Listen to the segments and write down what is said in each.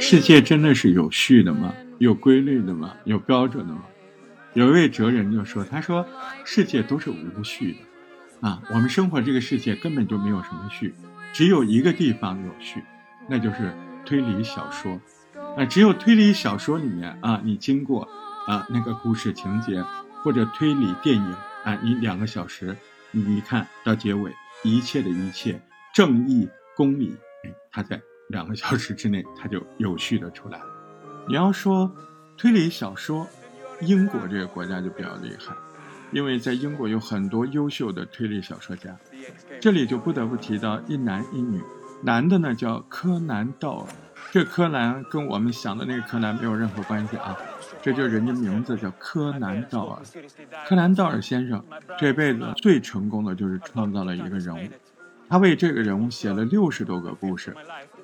世界真的是有序的吗？有规律的吗？有标准的吗？有一位哲人就说：“他说，世界都是无序的，啊，我们生活这个世界根本就没有什么序，只有一个地方有序，那就是推理小说。啊，只有推理小说里面啊，你经过啊那个故事情节或者推理电影啊，你两个小时，你一看到结尾，一切的一切正义公理，它在两个小时之内，它就有序的出来了。你要说推理小说。”英国这个国家就比较厉害，因为在英国有很多优秀的推理小说家，这里就不得不提到一男一女，男的呢叫柯南·道尔，这柯南跟我们想的那个柯南没有任何关系啊，这就是人家名字叫柯南·道尔。柯南·道尔先生这辈子最成功的就是创造了一个人物，他为这个人物写了六十多个故事，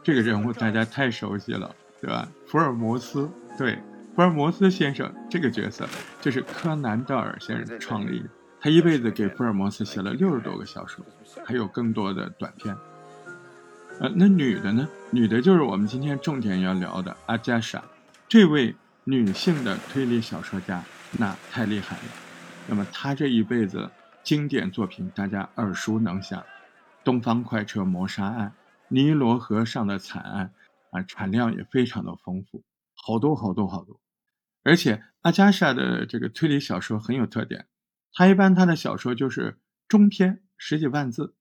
这个人物大家太熟悉了，对吧？福尔摩斯，对。福尔摩斯先生这个角色就是柯南·道尔先生创立的，他一辈子给福尔摩斯写了六十多个小说，还有更多的短篇。呃，那女的呢？女的就是我们今天重点要聊的阿加莎，这位女性的推理小说家，那太厉害了。那么她这一辈子经典作品大家耳熟能详，《东方快车谋杀案》《尼罗河上的惨案》，啊，产量也非常的丰富，好多好多好多。而且阿加莎的这个推理小说很有特点，他一般他的小说就是中篇十几万字，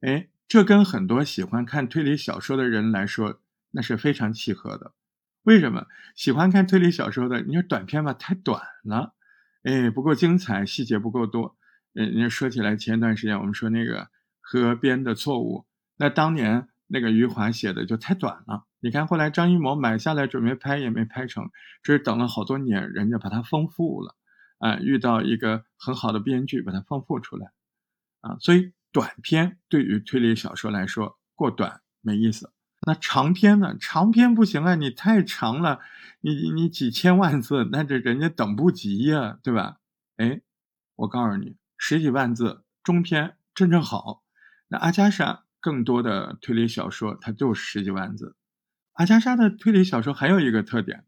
哎，这跟很多喜欢看推理小说的人来说那是非常契合的。为什么喜欢看推理小说的？你说短篇吧，太短了，哎，不够精彩，细节不够多。嗯，你说起来，前一段时间我们说那个河边的错误，那当年那个余华写的就太短了。你看，后来张艺谋买下来准备拍也没拍成，这是等了好多年，人家把它丰富了，啊，遇到一个很好的编剧把它丰富出来，啊，所以短篇对于推理小说来说过短没意思，那长篇呢？长篇不行啊，你太长了，你你几千万字，那这人家等不及呀，对吧？哎，我告诉你，十几万字中篇正正好，那阿加莎更多的推理小说它就十几万字。阿加莎的推理小说还有一个特点，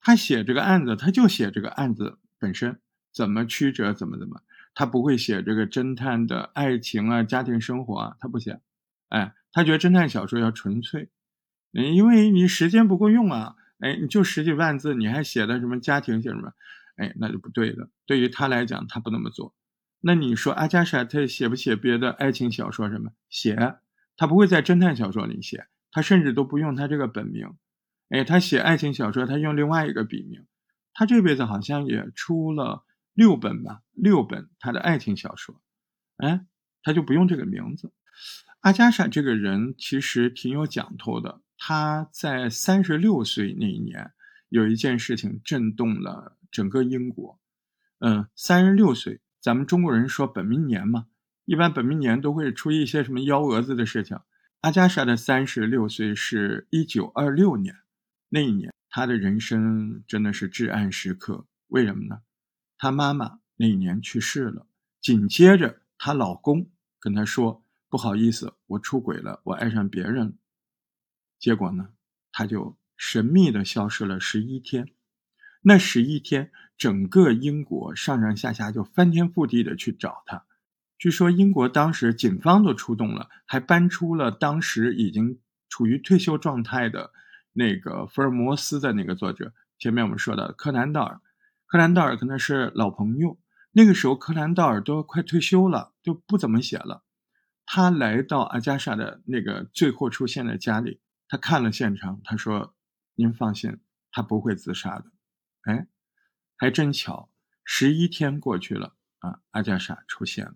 他写这个案子，他就写这个案子本身怎么曲折，怎么怎么，他不会写这个侦探的爱情啊、家庭生活啊，他不写。哎，他觉得侦探小说要纯粹，嗯，因为你时间不够用啊，哎，你就十几万字，你还写的什么家庭写什么，哎，那就不对的。对于他来讲，他不那么做。那你说阿加莎他写不写别的爱情小说什么？写，他不会在侦探小说里写。他甚至都不用他这个本名，哎，他写爱情小说，他用另外一个笔名。他这辈子好像也出了六本吧，六本他的爱情小说，哎，他就不用这个名字。阿加莎这个人其实挺有讲头的。他在三十六岁那一年，有一件事情震动了整个英国。嗯，三十六岁，咱们中国人说本命年嘛，一般本命年都会出一些什么幺蛾子的事情。阿加莎的三十六岁是一九二六年，那一年她的人生真的是至暗时刻。为什么呢？她妈妈那一年去世了，紧接着她老公跟她说：“不好意思，我出轨了，我爱上别人了。”结果呢，她就神秘的消失了十一天。那十一天，整个英国上上下下就翻天覆地的去找她。据说英国当时警方都出动了，还搬出了当时已经处于退休状态的那个福尔摩斯的那个作者。前面我们说的柯南道尔，柯南道尔可能是老朋友。那个时候柯南道尔都快退休了，就不怎么写了。他来到阿加莎的那个最后出现的家里，他看了现场，他说：“您放心，他不会自杀的。”哎，还真巧，十一天过去了啊，阿加莎出现了。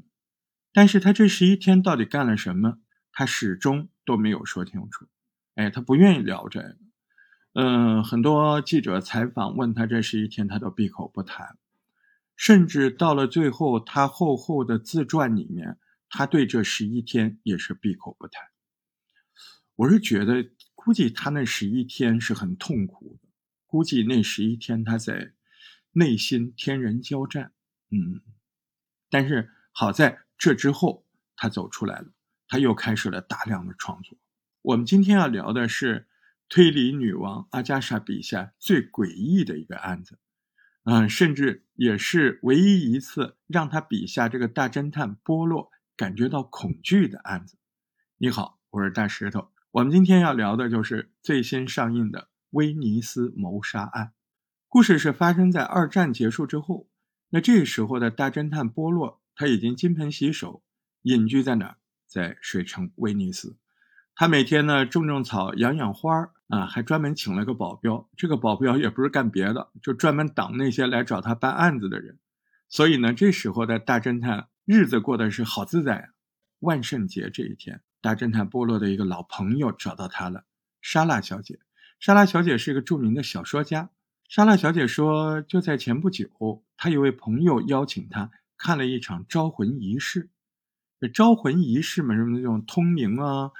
但是他这十一天到底干了什么？他始终都没有说清楚。哎，他不愿意聊这个。嗯，很多记者采访问他这十一天，他都闭口不谈。甚至到了最后，他厚厚的自传里面，他对这十一天也是闭口不谈。我是觉得，估计他那十一天是很痛苦的，估计那十一天他在内心天人交战。嗯，但是好在这之后他走出来了，他又开始了大量的创作。我们今天要聊的是推理女王阿加莎笔下最诡异的一个案子，嗯，甚至也是唯一一次让他笔下这个大侦探波洛感觉到恐惧的案子。你好，我是大石头。我们今天要聊的就是最新上映的《威尼斯谋杀案》。故事是发生在二战结束之后。那这个时候的大侦探波洛，他已经金盆洗手，隐居在哪儿？在水城威尼斯。他每天呢种种草，养养花儿啊，还专门请了个保镖。这个保镖也不是干别的，就专门挡那些来找他办案子的人。所以呢，这时候的大侦探日子过得是好自在啊。万圣节这一天，大侦探波洛的一个老朋友找到他了，莎拉小姐。莎拉小姐是一个著名的小说家。莎拉小姐说，就在前不久，她有位朋友邀请她看了一场招魂仪式。招魂仪式嘛，什么那种通灵啊、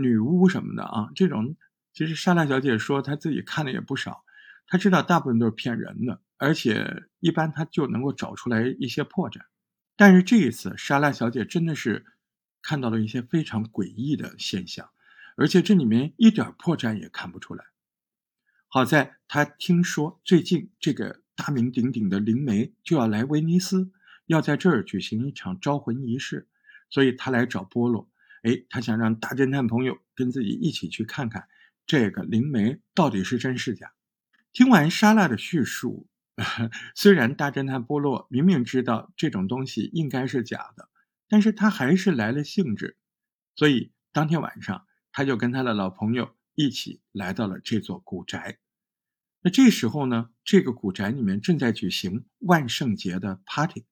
女巫什么的啊，这种其实莎拉小姐说她自己看的也不少，她知道大部分都是骗人的，而且一般她就能够找出来一些破绽。但是这一次，莎拉小姐真的是看到了一些非常诡异的现象，而且这里面一点破绽也看不出来。好在她听说最近这个大名鼎鼎的灵媒就要来威尼斯，要在这儿举行一场招魂仪式，所以她来找波洛。哎，他想让大侦探朋友跟自己一起去看看这个灵媒到底是真是假。听完莎拉的叙述，虽然大侦探波洛明明知道这种东西应该是假的，但是他还是来了兴致。所以当天晚上，他就跟他的老朋友。一起来到了这座古宅。那这时候呢，这个古宅里面正在举行万圣节的 party。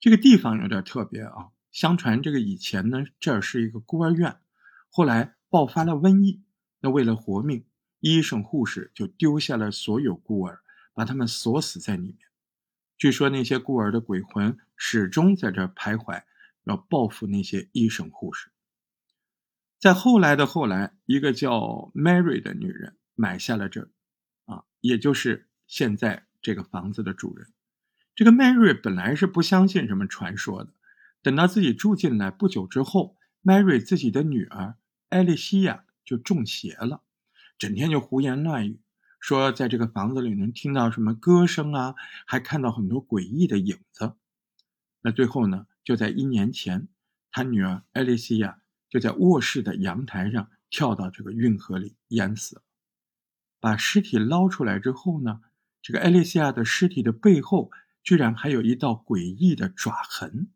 这个地方有点特别啊，相传这个以前呢，这儿是一个孤儿院，后来爆发了瘟疫，那为了活命，医生护士就丢下了所有孤儿，把他们锁死在里面。据说那些孤儿的鬼魂始终在这徘徊，要报复那些医生护士。在后来的后来，一个叫 Mary 的女人买下了这，啊，也就是现在这个房子的主人。这个 Mary 本来是不相信什么传说的，等到自己住进来不久之后，Mary 自己的女儿艾丽西亚就中邪了，整天就胡言乱语，说在这个房子里能听到什么歌声啊，还看到很多诡异的影子。那最后呢，就在一年前，他女儿艾丽西亚。就在卧室的阳台上跳到这个运河里淹死了。把尸体捞出来之后呢，这个艾丽西亚的尸体的背后居然还有一道诡异的爪痕。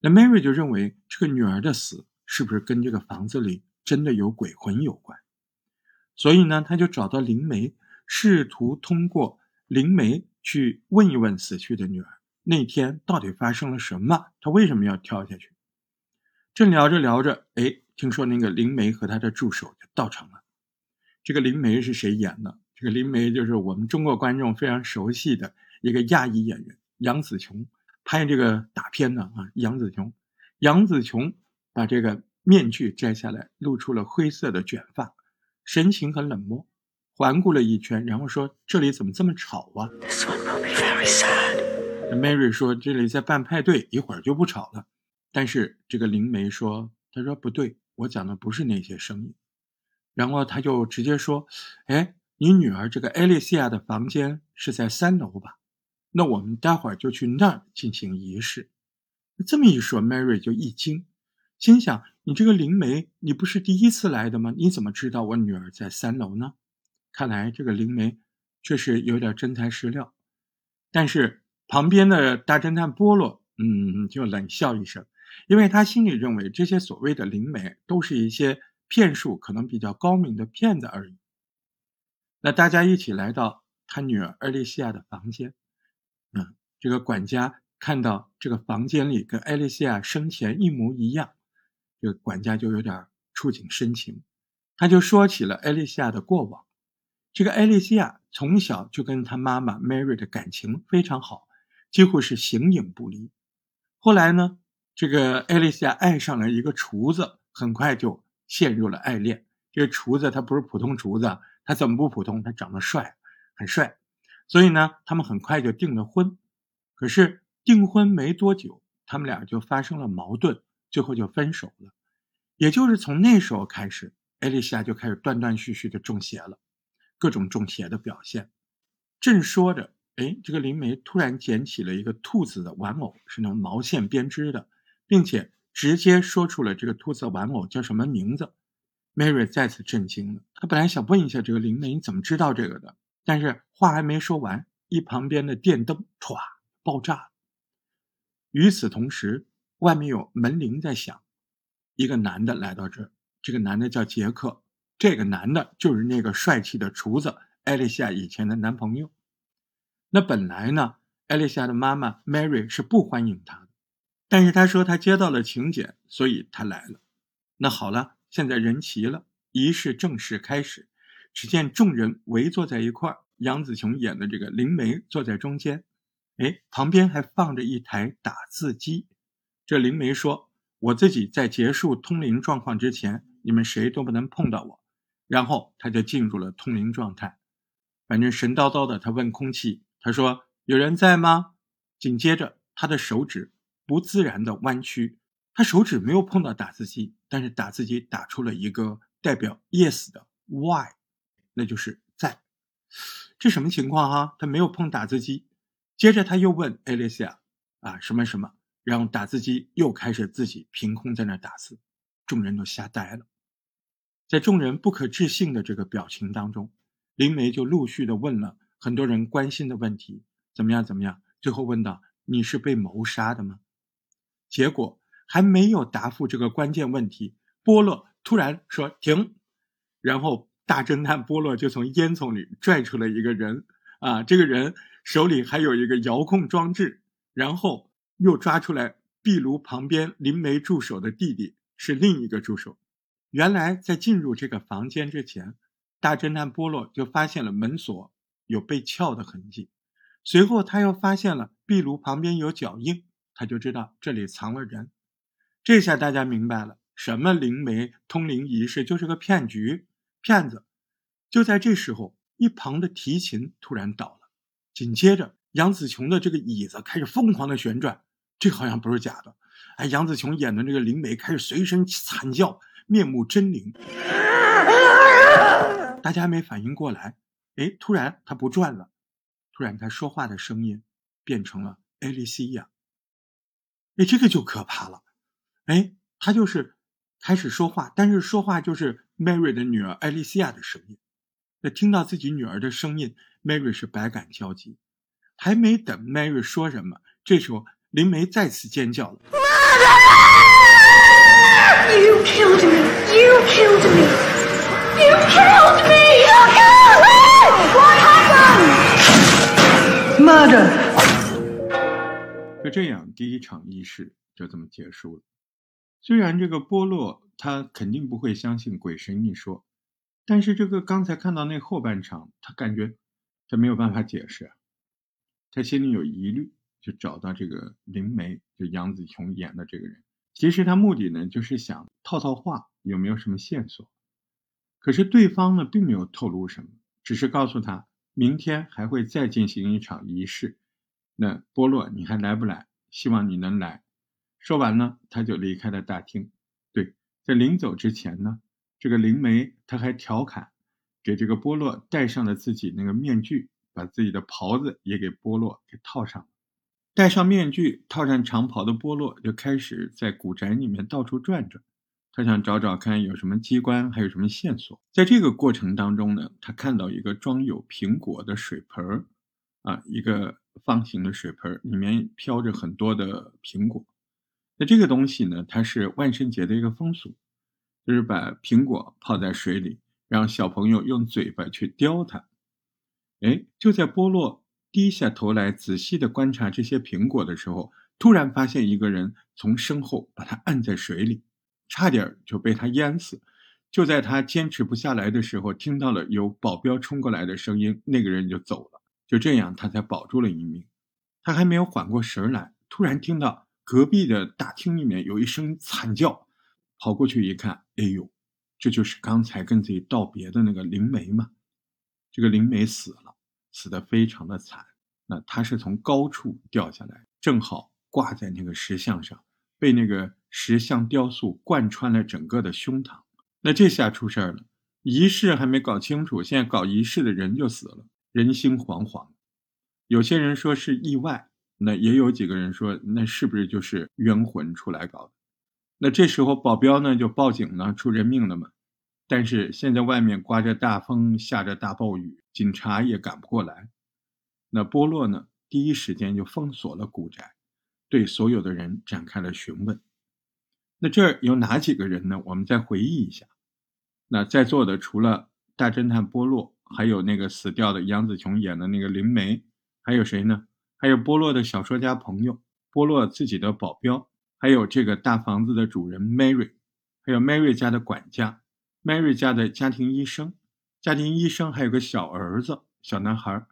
那 Mary 就认为这个女儿的死是不是跟这个房子里真的有鬼魂有关？所以呢，他就找到灵媒，试图通过灵媒去问一问死去的女儿那天到底发生了什么，她为什么要跳下去？正聊着聊着，哎，听说那个灵媒和他的助手就到场了。这个灵媒是谁演的？这个灵媒就是我们中国观众非常熟悉的一个亚裔演员杨紫琼，拍这个大片呢啊。杨紫琼，杨紫琼把这个面具摘下来，露出了灰色的卷发，神情很冷漠，环顾了一圈，然后说：“这里怎么这么吵啊？”Mary 说：“这里在办派对，一会儿就不吵了。”但是这个灵媒说：“他说不对，我讲的不是那些声音。”然后他就直接说：“哎，你女儿这个艾丽西亚的房间是在三楼吧？那我们待会儿就去那儿进行仪式。”这么一说，Mary 就一惊，心想：“你这个灵媒，你不是第一次来的吗？你怎么知道我女儿在三楼呢？”看来这个灵媒确实有点真材实料。但是旁边的大侦探波洛，嗯，就冷笑一声。因为他心里认为这些所谓的灵媒都是一些骗术可能比较高明的骗子而已。那大家一起来到他女儿艾丽西亚的房间，嗯，这个管家看到这个房间里跟艾丽西亚生前一模一样，这个管家就有点触景生情，他就说起了艾丽西亚的过往。这个艾丽西亚从小就跟她妈妈 Mary 的感情非常好，几乎是形影不离。后来呢？这个艾丽西亚爱上了一个厨子，很快就陷入了爱恋。这个厨子他不是普通厨子，他怎么不普通？他长得帅，很帅。所以呢，他们很快就订了婚。可是订婚没多久，他们俩就发生了矛盾，最后就分手了。也就是从那时候开始，艾丽西亚就开始断断续续的中邪了，各种中邪的表现。正说着。哎，这个灵媒突然捡起了一个兔子的玩偶，是那种毛线编织的，并且直接说出了这个兔子玩偶叫什么名字。Mary 再次震惊了，他本来想问一下这个灵媒你怎么知道这个的，但是话还没说完，一旁边的电灯唰爆炸了。与此同时，外面有门铃在响，一个男的来到这儿，这个男的叫杰克，这个男的就是那个帅气的厨子艾丽夏以前的男朋友。那本来呢，艾丽西亚的妈妈 Mary 是不欢迎他的，但是他说他接到了请柬，所以他来了。那好了，现在人齐了，仪式正式开始。只见众人围坐在一块儿，杨紫琼演的这个灵媒坐在中间，哎，旁边还放着一台打字机。这灵媒说：“我自己在结束通灵状况之前，你们谁都不能碰到我。”然后他就进入了通灵状态，反正神叨叨的，他问空气。他说：“有人在吗？”紧接着，他的手指不自然的弯曲，他手指没有碰到打字机，但是打字机打出了一个代表 “yes” 的 “y”，那就是在。这什么情况哈？他没有碰打字机。接着他又问 Alicia：“ 啊，什么什么？”然后打字机又开始自己凭空在那打字，众人都吓呆了。在众人不可置信的这个表情当中，林梅就陆续的问了。很多人关心的问题怎么样？怎么样？最后问到：“你是被谋杀的吗？”结果还没有答复这个关键问题，波洛突然说：“停！”然后大侦探波洛就从烟囱里拽出了一个人，啊，这个人手里还有一个遥控装置，然后又抓出来壁炉旁边灵媒助手的弟弟，是另一个助手。原来在进入这个房间之前，大侦探波洛就发现了门锁。有被撬的痕迹，随后他又发现了壁炉旁边有脚印，他就知道这里藏了人。这下大家明白了，什么灵媒通灵仪式就是个骗局，骗子。就在这时候，一旁的提琴突然倒了，紧接着杨紫琼的这个椅子开始疯狂的旋转，这好像不是假的。哎，杨紫琼演的这个灵媒开始随声惨叫，面目狰狞，大家还没反应过来。哎，突然他不转了，突然他说话的声音变成了艾丽西亚。哎，这个就可怕了。哎，他就是开始说话，但是说话就是 Mary 的女儿艾丽西亚的声音。那听到自己女儿的声音，Mary 是百感交集。还没等 Mary 说什么，这时候灵梅再次尖叫了：“You killed me! You killed me! You killed me! You killed!” Murder。就这样，第一场仪式就这么结束了。虽然这个波洛他肯定不会相信鬼神一说，但是这个刚才看到那后半场，他感觉他没有办法解释，他心里有疑虑，就找到这个灵媒，就杨紫琼演的这个人。其实他目的呢，就是想套套话，有没有什么线索？可是对方呢，并没有透露什么，只是告诉他。明天还会再进行一场仪式，那波洛你还来不来？希望你能来。说完呢，他就离开了大厅。对，在临走之前呢，这个灵媒他还调侃，给这个波洛戴上了自己那个面具，把自己的袍子也给波洛给套上了。戴上面具，套上长袍的波洛就开始在古宅里面到处转转。他想找找看有什么机关，还有什么线索。在这个过程当中呢，他看到一个装有苹果的水盆儿，啊，一个方形的水盆儿，里面飘着很多的苹果。那这个东西呢，它是万圣节的一个风俗，就是把苹果泡在水里，让小朋友用嘴巴去叼它。哎，就在波洛低下头来仔细的观察这些苹果的时候，突然发现一个人从身后把他按在水里。差点就被他淹死，就在他坚持不下来的时候，听到了有保镖冲过来的声音，那个人就走了。就这样，他才保住了一命。他还没有缓过神来，突然听到隔壁的大厅里面有一声惨叫，跑过去一看，哎呦，这就是刚才跟自己道别的那个灵媒嘛。这个灵媒死了，死得非常的惨。那他是从高处掉下来，正好挂在那个石像上，被那个石像雕塑贯穿了整个的胸膛。那这下出事儿了，仪式还没搞清楚，现在搞仪式的人就死了，人心惶惶。有些人说是意外，那也有几个人说，那是不是就是冤魂出来搞的？那这时候保镖呢就报警了，出人命了嘛。但是现在外面刮着大风，下着大暴雨，警察也赶不过来。那波洛呢，第一时间就封锁了古宅，对所有的人展开了询问。那这儿有哪几个人呢？我们再回忆一下。那在座的除了大侦探波洛，还有那个死掉的杨紫琼演的那个灵媒，还有谁呢？还有波洛的小说家朋友，波洛自己的保镖，还有这个大房子的主人 Mary，还有 Mary 家的管家。Mary 家的家庭医生，家庭医生还有个小儿子，小男孩。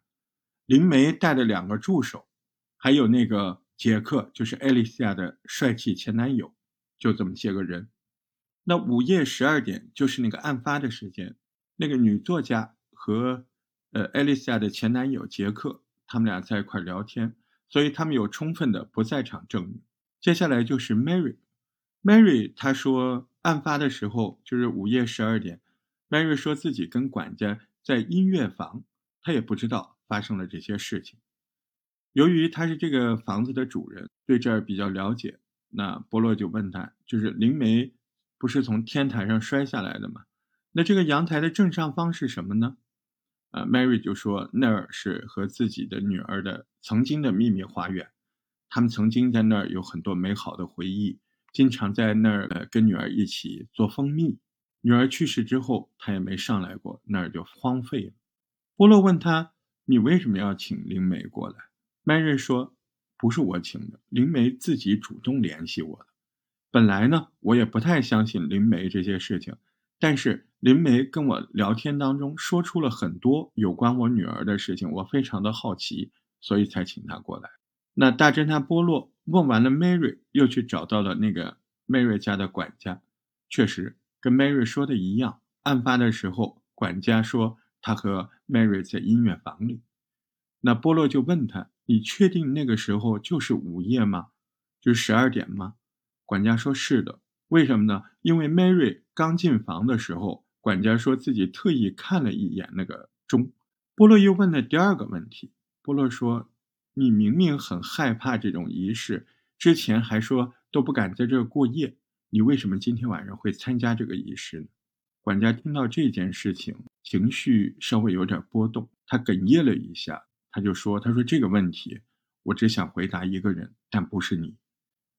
林梅带的两个助手，还有那个杰克，就是艾丽西亚的帅气前男友，就这么些个人。那午夜十二点就是那个案发的时间，那个女作家和呃艾丽西亚的前男友杰克，他们俩在一块聊天，所以他们有充分的不在场证明。接下来就是 Mary，Mary 她说。案发的时候就是午夜十二点，Mary 说自己跟管家在音乐房，她也不知道发生了这些事情。由于他是这个房子的主人，对这儿比较了解，那波洛就问他，就是灵媒不是从天台上摔下来的吗？那这个阳台的正上方是什么呢？啊，Mary 就说那儿是和自己的女儿的曾经的秘密花园，他们曾经在那儿有很多美好的回忆。经常在那儿呃跟女儿一起做蜂蜜。女儿去世之后，他也没上来过，那儿就荒废了。波洛问他：“你为什么要请灵媒过来？”麦瑞说：“不是我请的，灵媒自己主动联系我的。本来呢，我也不太相信灵媒这些事情，但是灵媒跟我聊天当中说出了很多有关我女儿的事情，我非常的好奇，所以才请她过来。”那大侦探波洛问完了，Mary 又去找到了那个 Mary 家的管家，确实跟 Mary 说的一样。案发的时候，管家说他和 Mary 在音乐房里。那波洛就问他：“你确定那个时候就是午夜吗？就是十二点吗？”管家说是的。为什么呢？因为 Mary 刚进房的时候，管家说自己特意看了一眼那个钟。波洛又问了第二个问题。波洛说。你明明很害怕这种仪式，之前还说都不敢在这儿过夜，你为什么今天晚上会参加这个仪式呢？管家听到这件事情，情绪稍微有点波动，他哽咽了一下，他就说：“他说这个问题，我只想回答一个人，但不是你。”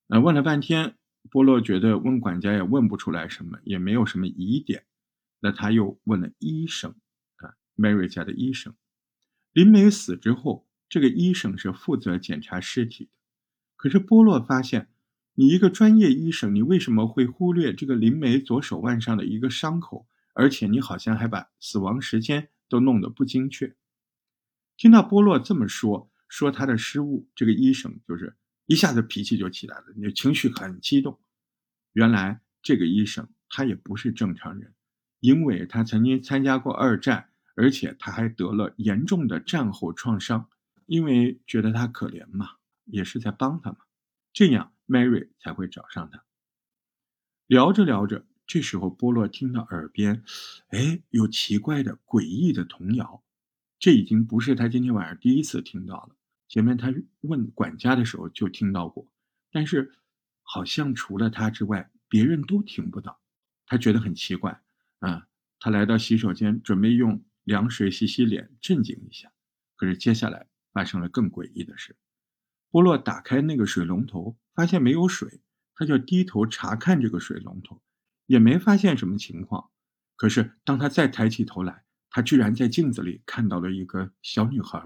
呃，问了半天，波洛觉得问管家也问不出来什么，也没有什么疑点，那他又问了医生，啊，Mary 家的医生，林梅死之后。这个医生是负责检查尸体的，可是波洛发现，你一个专业医生，你为什么会忽略这个灵媒左手腕上的一个伤口？而且你好像还把死亡时间都弄得不精确。听到波洛这么说，说他的失误，这个医生就是一下子脾气就起来了，你情绪很激动。原来这个医生他也不是正常人，因为他曾经参加过二战，而且他还得了严重的战后创伤。因为觉得他可怜嘛，也是在帮他嘛，这样 Mary 才会找上他。聊着聊着，这时候波洛听到耳边，哎，有奇怪的、诡异的童谣。这已经不是他今天晚上第一次听到了，前面他问管家的时候就听到过，但是好像除了他之外，别人都听不到。他觉得很奇怪啊，他来到洗手间，准备用凉水洗洗脸，镇静一下。可是接下来。发生了更诡异的事，波洛打开那个水龙头，发现没有水，他就低头查看这个水龙头，也没发现什么情况。可是当他再抬起头来，他居然在镜子里看到了一个小女孩。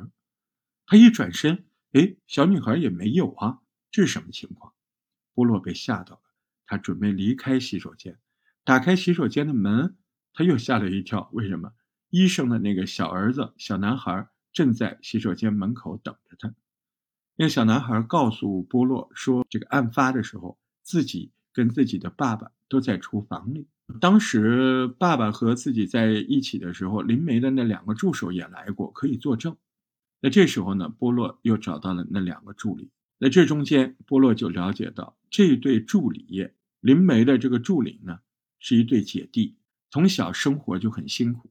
他一转身，哎，小女孩也没有啊，这是什么情况？波洛被吓到了，他准备离开洗手间，打开洗手间的门，他又吓了一跳。为什么？医生的那个小儿子，小男孩。正在洗手间门口等着他。那小男孩告诉波洛说：“这个案发的时候，自己跟自己的爸爸都在厨房里。当时爸爸和自己在一起的时候，林梅的那两个助手也来过，可以作证。那这时候呢，波洛又找到了那两个助理。那这中间，波洛就了解到，这对助理林梅的这个助理呢，是一对姐弟，从小生活就很辛苦。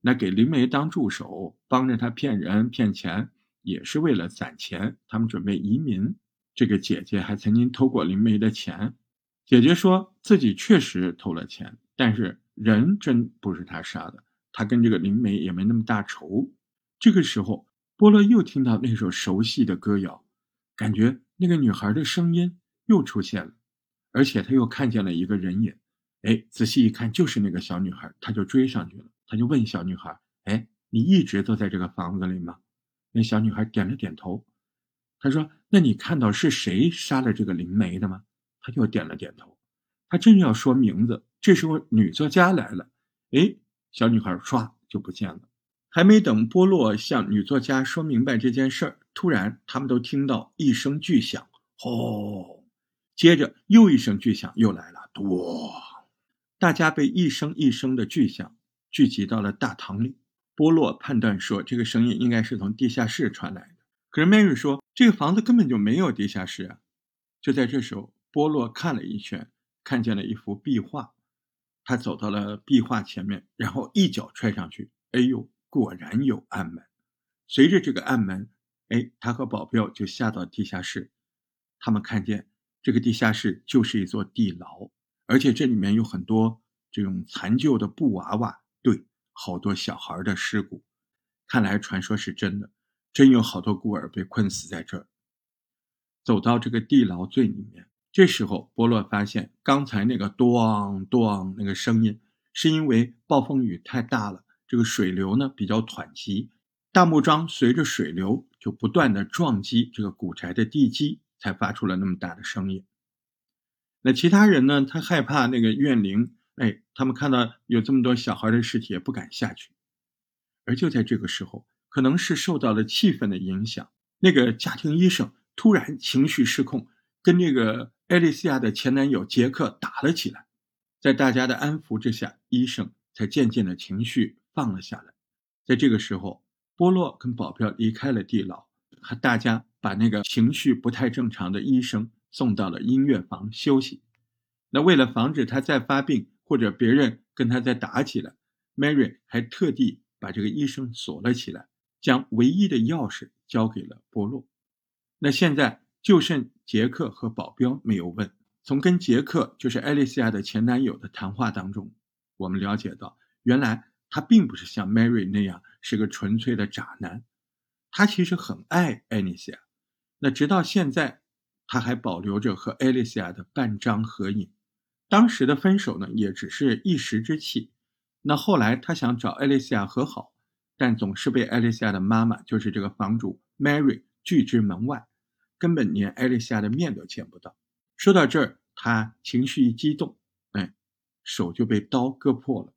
那给林梅当助手，帮着他骗人骗钱，也是为了攒钱。他们准备移民。这个姐姐还曾经偷过灵媒的钱。姐姐说自己确实偷了钱，但是人真不是她杀的，她跟这个灵媒也没那么大仇。这个时候，波乐又听到那首熟悉的歌谣，感觉那个女孩的声音又出现了，而且他又看见了一个人影。哎，仔细一看，就是那个小女孩，他就追上去了。他就问小女孩：“哎，你一直都在这个房子里吗？”那小女孩点了点头。他说：“那你看到是谁杀了这个灵媒的吗？”他又点了点头，他正要说名字，这时候女作家来了。哎，小女孩唰就不见了。还没等波洛向女作家说明白这件事儿，突然他们都听到一声巨响，轰！接着又一声巨响又来了，咚！大家被一声一声的巨响聚集到了大堂里。波洛判断说，这个声音应该是从地下室传来的。可是 Mary 说，这个房子根本就没有地下室啊！就在这时候。波洛看了一圈，看见了一幅壁画，他走到了壁画前面，然后一脚踹上去。哎呦，果然有暗门。随着这个暗门，哎，他和保镖就下到地下室。他们看见这个地下室就是一座地牢，而且这里面有很多这种残旧的布娃娃，好多小孩的尸骨。看来传说是真的，真有好多孤儿被困死在这儿。走到这个地牢最里面。这时候，波洛发现刚才那个“咚咚”那个声音，是因为暴风雨太大了，这个水流呢比较湍急，大木桩随着水流就不断的撞击这个古宅的地基，才发出了那么大的声音。那其他人呢？他害怕那个怨灵，哎，他们看到有这么多小孩的尸体，也不敢下去。而就在这个时候，可能是受到了气氛的影响，那个家庭医生突然情绪失控，跟这个。艾丽西亚的前男友杰克打了起来，在大家的安抚之下，医生才渐渐的情绪放了下来。在这个时候，波洛跟保镖离开了地牢，和大家把那个情绪不太正常的医生送到了音乐房休息。那为了防止他再发病，或者别人跟他再打起来，Mary 还特地把这个医生锁了起来，将唯一的钥匙交给了波洛。那现在。就剩杰克和保镖没有问。从跟杰克，就是艾丽西亚的前男友的谈话当中，我们了解到，原来他并不是像 Mary 那样是个纯粹的渣男，他其实很爱艾丽西亚。那直到现在，他还保留着和艾丽西亚的半张合影。当时的分手呢，也只是一时之气。那后来他想找艾丽西亚和好，但总是被艾丽西亚的妈妈，就是这个房主 Mary 拒之门外。根本连艾丽西亚的面都见不到。说到这儿，他情绪一激动，哎，手就被刀割破了。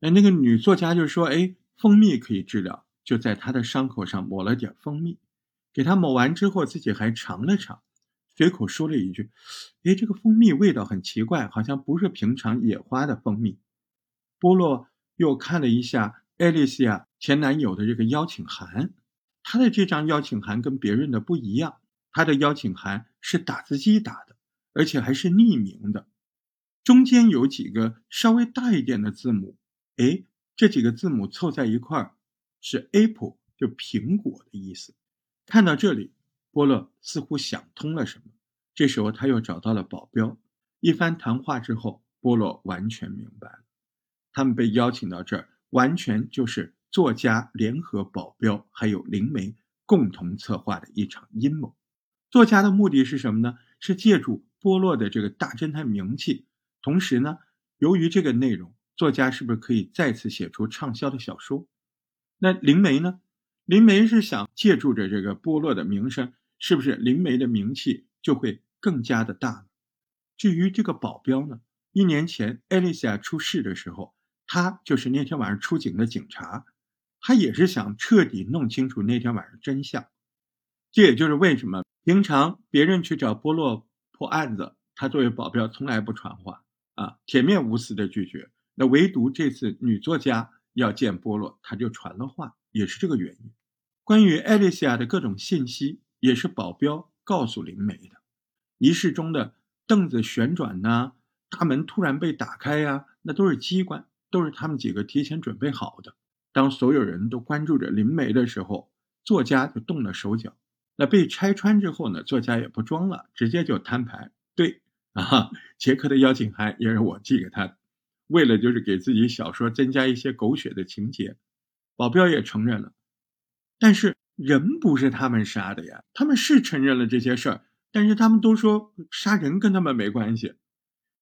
哎，那个女作家就说：“哎，蜂蜜可以治疗。”就在他的伤口上抹了点蜂蜜，给他抹完之后，自己还尝了尝，随口说了一句：“哎，这个蜂蜜味道很奇怪，好像不是平常野花的蜂蜜。”波洛又看了一下艾丽西亚前男友的这个邀请函，他的这张邀请函跟别人的不一样。他的邀请函是打字机打的，而且还是匿名的，中间有几个稍微大一点的字母，哎，这几个字母凑在一块儿是 Apple，就苹果的意思。看到这里，波洛似乎想通了什么。这时候他又找到了保镖，一番谈话之后，波洛完全明白了，他们被邀请到这儿，完全就是作家联合保镖还有灵媒共同策划的一场阴谋。作家的目的是什么呢？是借助波洛的这个大侦探名气，同时呢，由于这个内容，作家是不是可以再次写出畅销的小说？那灵媒呢？灵媒是想借助着这个波洛的名声，是不是灵媒的名气就会更加的大？至于这个保镖呢？一年前艾丽西亚出事的时候，他就是那天晚上出警的警察，他也是想彻底弄清楚那天晚上真相。这也就是为什么。平常别人去找波洛破案子，他作为保镖从来不传话啊，铁面无私的拒绝。那唯独这次女作家要见波洛，他就传了话，也是这个原因。关于艾丽西亚的各种信息，也是保镖告诉灵媒的。仪式中的凳子旋转呐，大门突然被打开呀，那都是机关，都是他们几个提前准备好的。当所有人都关注着灵媒的时候，作家就动了手脚。那被拆穿之后呢，作家也不装了，直接就摊牌。对啊，杰克的邀请函也是我寄给他的，为了就是给自己小说增加一些狗血的情节。保镖也承认了，但是人不是他们杀的呀，他们是承认了这些事儿，但是他们都说杀人跟他们没关系。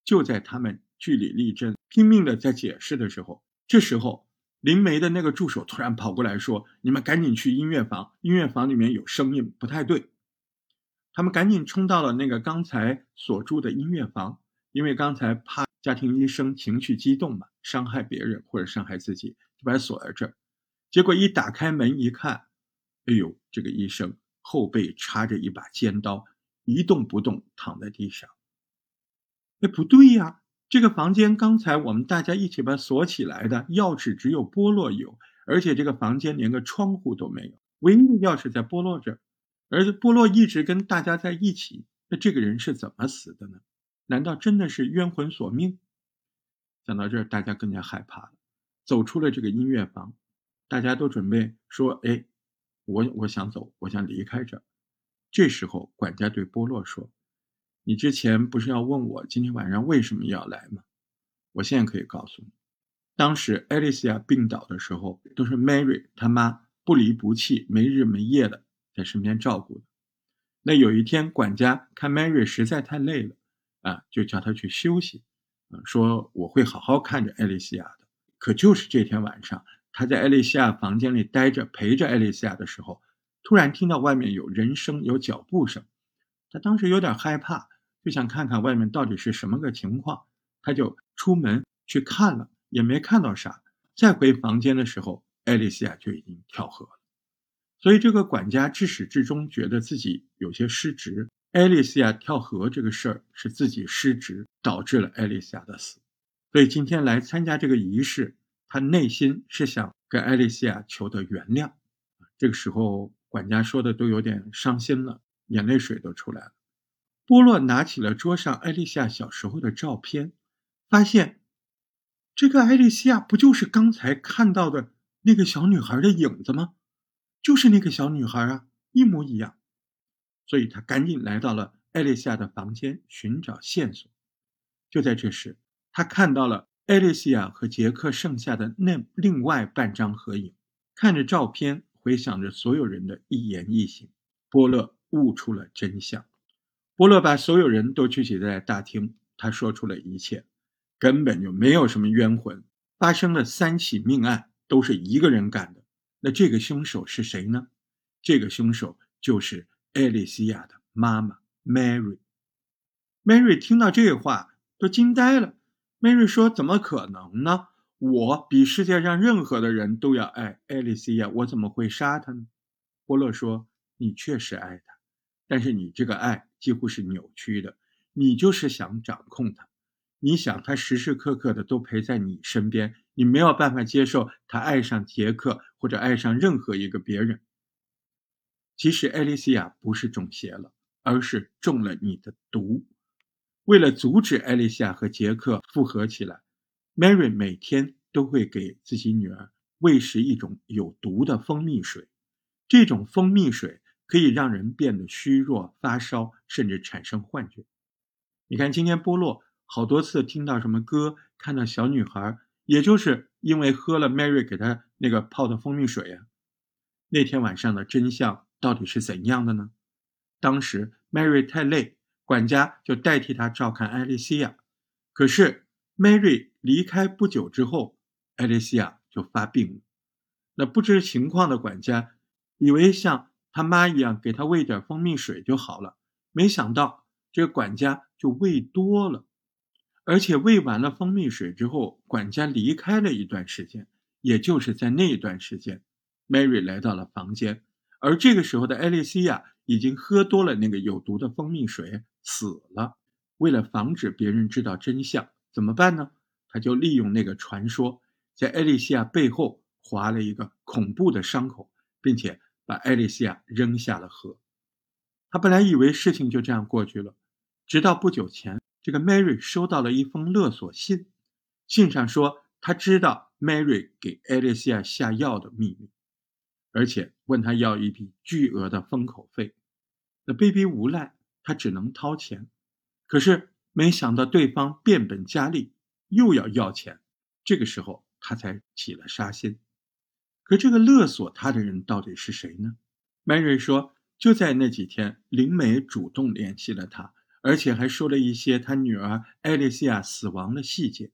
就在他们据理力争、拼命的在解释的时候，这时候。林梅的那个助手突然跑过来说：“你们赶紧去音乐房，音乐房里面有声音，不太对。”他们赶紧冲到了那个刚才所住的音乐房，因为刚才怕家庭医生情绪激动嘛，伤害别人或者伤害自己，就把锁在这儿。结果一打开门一看，哎呦，这个医生后背插着一把尖刀，一动不动躺在地上。哎，不对呀！这个房间刚才我们大家一起把锁起来的钥匙只有波洛有，而且这个房间连个窗户都没有，唯一的钥匙在波洛这儿，而波洛一直跟大家在一起。那这个人是怎么死的呢？难道真的是冤魂索命？讲到这儿，大家更加害怕了，走出了这个音乐房，大家都准备说：“哎，我我想走，我想离开这儿。”这时候，管家对波洛说。你之前不是要问我今天晚上为什么要来吗？我现在可以告诉你，当时艾丽西亚病倒的时候，都是 Mary 他妈不离不弃、没日没夜的在身边照顾的。那有一天，管家看 Mary 实在太累了，啊，就叫她去休息，啊，说我会好好看着艾丽西亚的。可就是这天晚上，他在艾丽西亚房间里待着，陪着艾丽西亚的时候，突然听到外面有人声、有脚步声。他当时有点害怕，就想看看外面到底是什么个情况，他就出门去看了，也没看到啥。再回房间的时候，艾丽西亚就已经跳河了。所以这个管家至始至终觉得自己有些失职。艾丽西亚跳河这个事儿是自己失职导致了艾丽西亚的死。所以今天来参加这个仪式，他内心是想跟艾丽西亚求得原谅。这个时候，管家说的都有点伤心了。眼泪水都出来了。波洛拿起了桌上艾丽西亚小时候的照片，发现这个艾丽西亚不就是刚才看到的那个小女孩的影子吗？就是那个小女孩啊，一模一样。所以他赶紧来到了艾丽西亚的房间寻找线索。就在这时，他看到了艾丽西亚和杰克剩下的那另外半张合影。看着照片，回想着所有人的一言一行，波勒。悟出了真相，波勒把所有人都聚集在大厅。他说出了一切，根本就没有什么冤魂。发生了三起命案，都是一个人干的。那这个凶手是谁呢？这个凶手就是艾丽西亚的妈妈 Mary。Mary 听到这话都惊呆了。Mary 说：“怎么可能呢？我比世界上任何的人都要爱艾丽西亚，我怎么会杀她呢？”波勒说：“你确实爱她。”但是你这个爱几乎是扭曲的，你就是想掌控他，你想他时时刻刻的都陪在你身边，你没有办法接受他爱上杰克或者爱上任何一个别人。其实艾丽西亚不是中邪了，而是中了你的毒。为了阻止艾丽西亚和杰克复合起来，Mary 每天都会给自己女儿喂食一种有毒的蜂蜜水，这种蜂蜜水。可以让人变得虚弱、发烧，甚至产生幻觉。你看，今天波洛好多次听到什么歌，看到小女孩，也就是因为喝了 Mary 给他那个泡的蜂蜜水呀。那天晚上的真相到底是怎样的呢？当时 Mary 太累，管家就代替他照看艾丽西亚。可是 Mary 离开不久之后，艾丽西亚就发病了。那不知情况的管家以为像。他妈一样给他喂点蜂蜜水就好了，没想到这个管家就喂多了，而且喂完了蜂蜜水之后，管家离开了一段时间。也就是在那一段时间，Mary 来到了房间，而这个时候的艾丽西亚已经喝多了那个有毒的蜂蜜水，死了。为了防止别人知道真相，怎么办呢？他就利用那个传说，在艾丽西亚背后划了一个恐怖的伤口，并且把艾丽西亚扔下了河。他本来以为事情就这样过去了，直到不久前，这个 Mary 收到了一封勒索信，信上说他知道 Mary 给艾丽西亚下药的秘密，而且问他要一笔巨额的封口费。那被逼无奈，他只能掏钱。可是没想到对方变本加厉，又要要钱。这个时候他才起了杀心。可这个勒索他的人到底是谁呢？Mary 说。就在那几天，灵媒主动联系了他，而且还说了一些他女儿艾丽西亚死亡的细节。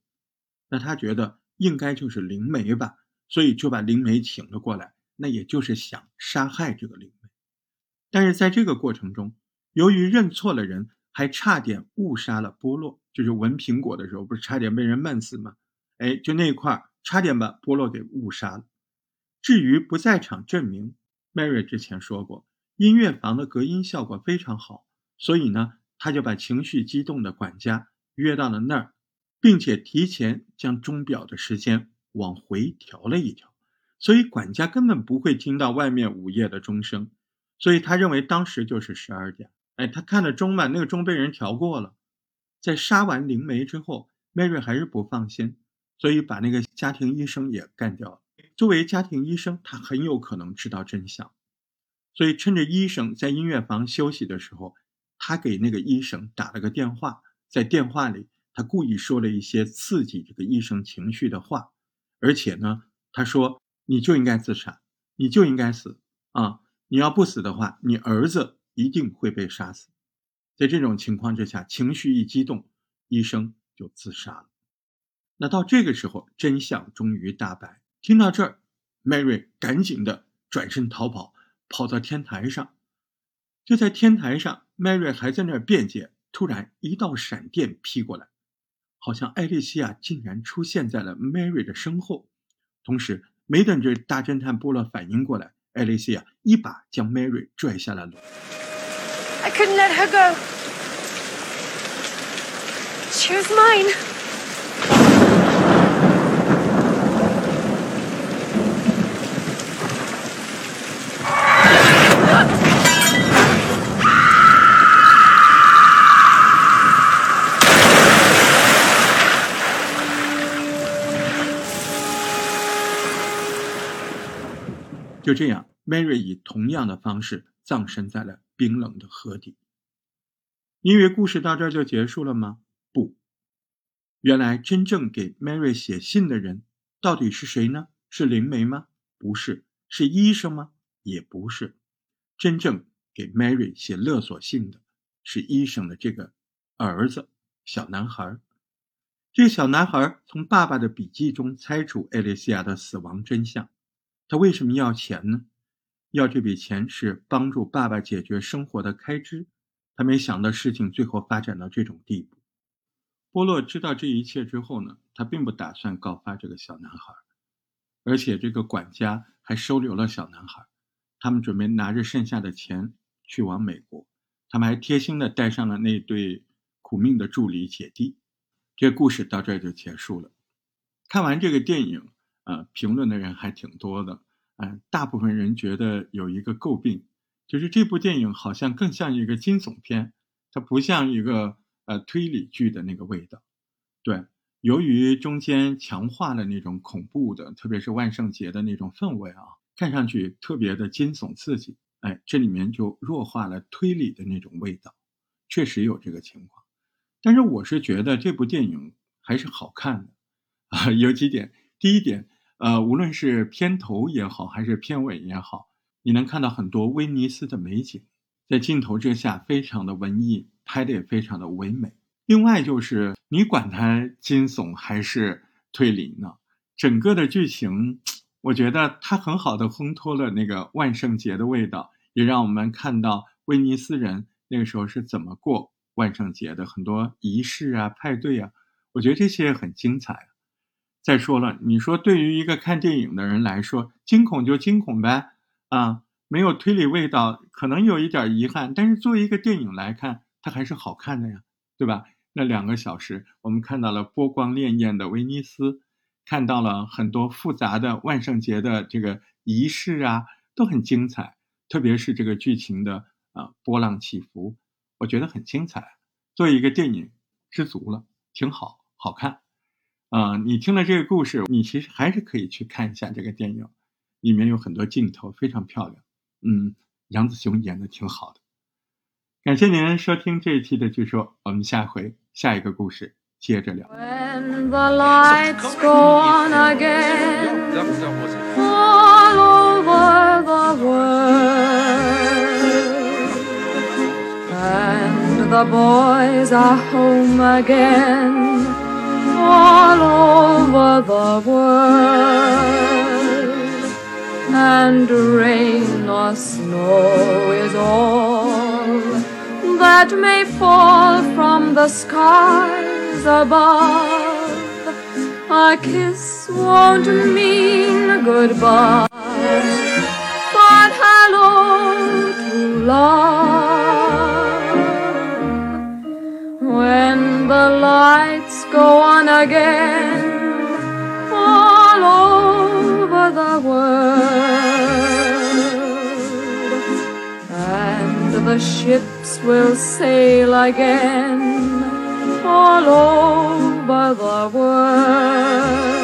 那他觉得应该就是灵媒吧，所以就把灵媒请了过来。那也就是想杀害这个灵媒。但是在这个过程中，由于认错了人，还差点误杀了波洛。就是闻苹果的时候，不是差点被人闷死吗？哎，就那一块差点把波洛给误杀了。至于不在场证明，Mary 之前说过。音乐房的隔音效果非常好，所以呢，他就把情绪激动的管家约到了那儿，并且提前将钟表的时间往回调了一调，所以管家根本不会听到外面午夜的钟声，所以他认为当时就是十二点。哎，他看了钟嘛，那个钟被人调过了。在杀完灵媒之后，Mary 还是不放心，所以把那个家庭医生也干掉了。作为家庭医生，他很有可能知道真相。所以，趁着医生在音乐房休息的时候，他给那个医生打了个电话。在电话里，他故意说了一些刺激这个医生情绪的话，而且呢，他说：“你就应该自杀，你就应该死啊！你要不死的话，你儿子一定会被杀死。”在这种情况之下，情绪一激动，医生就自杀了。那到这个时候，真相终于大白。听到这儿，Mary 赶紧的转身逃跑。跑到天台上，就在天台上，Mary 还在那儿辩解。突然，一道闪电劈过来，好像艾丽西亚竟然出现在了 Mary 的身后。同时，没等这大侦探波洛反应过来，艾丽西亚一把将 Mary 拽下了楼。I couldn't let her go. She was mine. 就这样，Mary 以同样的方式葬身在了冰冷的河底。你以为故事到这儿就结束了吗？不，原来真正给 Mary 写信的人到底是谁呢？是灵媒吗？不是。是医生吗？也不是。真正给 Mary 写勒索信的是医生的这个儿子，小男孩。这个小男孩从爸爸的笔记中猜出艾丽西亚的死亡真相。他为什么要钱呢？要这笔钱是帮助爸爸解决生活的开支。他没想到事情最后发展到这种地步。波洛知道这一切之后呢，他并不打算告发这个小男孩，而且这个管家还收留了小男孩。他们准备拿着剩下的钱去往美国。他们还贴心的带上了那对苦命的助理姐弟。这故事到这儿就结束了。看完这个电影。呃，评论的人还挺多的，嗯，大部分人觉得有一个诟病，就是这部电影好像更像一个惊悚片，它不像一个呃推理剧的那个味道。对，由于中间强化了那种恐怖的，特别是万圣节的那种氛围啊，看上去特别的惊悚刺激，哎，这里面就弱化了推理的那种味道，确实有这个情况。但是我是觉得这部电影还是好看的 啊，有几点，第一点。呃，无论是片头也好，还是片尾也好，你能看到很多威尼斯的美景，在镜头之下非常的文艺，拍的也非常的唯美。另外就是，你管它惊悚还是推理呢？整个的剧情，我觉得它很好的烘托了那个万圣节的味道，也让我们看到威尼斯人那个时候是怎么过万圣节的，很多仪式啊、派对啊，我觉得这些很精彩。再说了，你说对于一个看电影的人来说，惊恐就惊恐呗，啊，没有推理味道，可能有一点遗憾。但是作为一个电影来看，它还是好看的呀，对吧？那两个小时，我们看到了波光潋滟的威尼斯，看到了很多复杂的万圣节的这个仪式啊，都很精彩。特别是这个剧情的啊波浪起伏，我觉得很精彩。作为一个电影，知足了，挺好，好看。啊，你听了这个故事，你其实还是可以去看一下这个电影，里面有很多镜头非常漂亮。嗯，杨子雄演的挺好的。感谢您收听这一期的《据说》，我们下回下一个故事接着聊。When the lights go on again all over the world, and the boys are home again all over the world, and rain or snow is all that may fall from the skies above. A kiss won't mean goodbye, but hello to love. When the lights go on again all over the world, and the ships will sail again all over the world.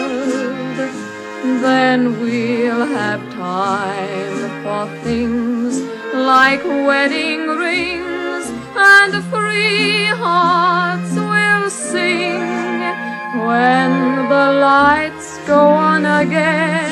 Then we'll have time for things like wedding rings, and free hearts will sing when the lights go on again